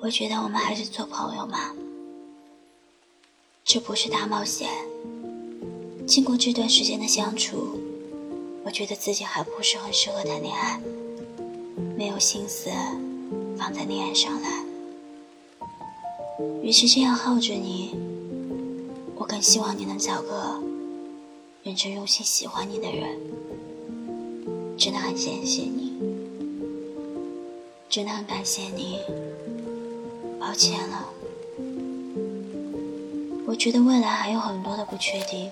我觉得我们还是做朋友嘛，这不是大冒险。经过这段时间的相处，我觉得自己还不是很适合谈恋爱，没有心思放在恋爱上来。与其这样耗着你，我更希望你能找个认真用心喜欢你的人。真的很谢谢你，真的很感谢你。抱歉了，我觉得未来还有很多的不确定，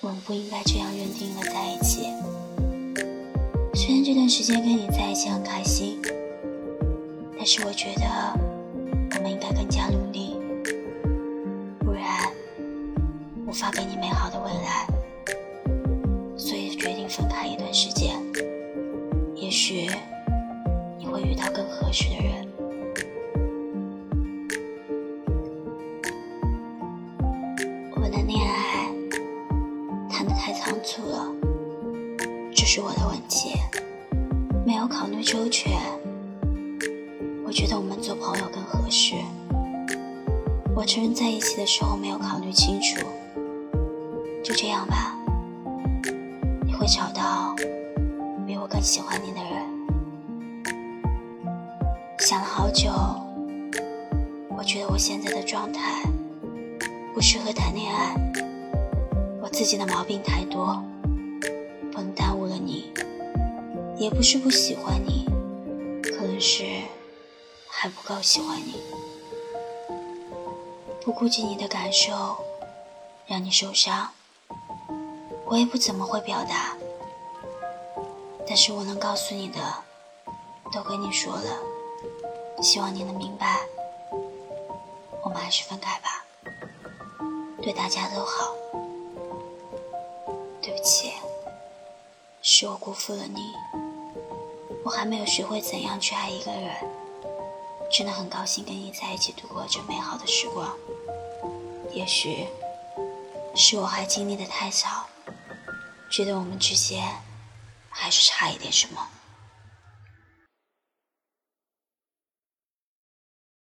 我们不应该这样认定了在一起。虽然这段时间跟你在一起很开心，但是我觉得我们应该更加努力，不然无法给你美好的未来。的恋爱谈得太仓促了，这是我的问题，没有考虑周全。我觉得我们做朋友更合适。我承认在一起的时候没有考虑清楚。就这样吧，你会找到比我更喜欢你的人。想了好久，我觉得我现在的状态不适合谈恋爱。我自己的毛病太多，不能耽误了你。也不是不喜欢你，可能是还不够喜欢你。不顾及你的感受，让你受伤，我也不怎么会表达。但是我能告诉你的，都跟你说了，希望你能明白。我们还是分开吧，对大家都好。对不起，是我辜负了你。我还没有学会怎样去爱一个人。真的很高兴跟你在一起度过这美好的时光。也许是我还经历的太少，觉得我们之间还是差一点什么。